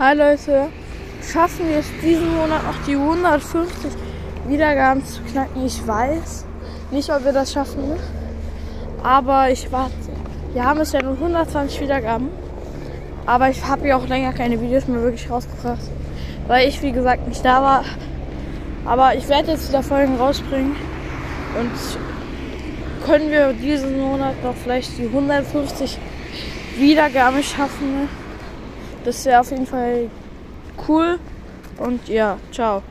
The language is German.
Hi Leute, schaffen wir es diesen Monat noch die 150 Wiedergaben zu knacken? Ich weiß nicht, ob wir das schaffen, aber ich warte. Wir haben es ja nur 120 Wiedergaben, aber ich habe ja auch länger keine Videos mehr wirklich rausgebracht, weil ich wie gesagt nicht da war. Aber ich werde jetzt wieder Folgen rausbringen und können wir diesen Monat noch vielleicht die 150 Wiedergaben schaffen. Das wäre auf jeden Fall cool. Und ja, ciao.